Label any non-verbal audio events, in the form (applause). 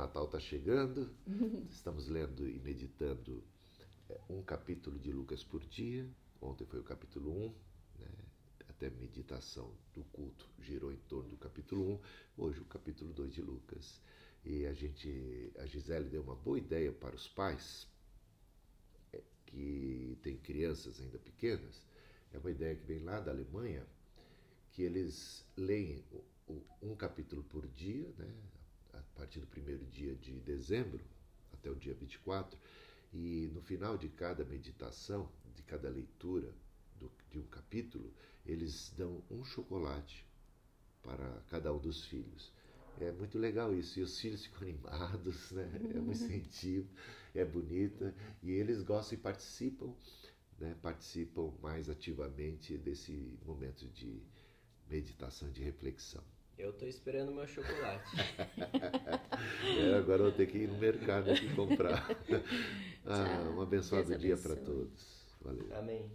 Natal está chegando, (laughs) estamos lendo e meditando é, um capítulo de Lucas por dia. Ontem foi o capítulo 1, né? até a meditação do culto girou em torno do capítulo 1, hoje o capítulo 2 de Lucas. E a gente, a Gisele deu uma boa ideia para os pais é, que têm crianças ainda pequenas. É uma ideia que vem lá da Alemanha, que eles leem um capítulo por dia, né? A partir do primeiro dia de dezembro até o dia 24, e no final de cada meditação, de cada leitura do, de um capítulo, eles dão um chocolate para cada um dos filhos. É muito legal isso. E os filhos ficam (laughs) animados, né? É um incentivo, é bonita. E eles gostam e participam, né? participam mais ativamente desse momento de meditação, de reflexão. Eu tô esperando meu chocolate. (laughs) é, agora eu vou ter que ir no mercado aqui comprar. (laughs) Ah, um abençoado dia para todos. Valeu. Amém.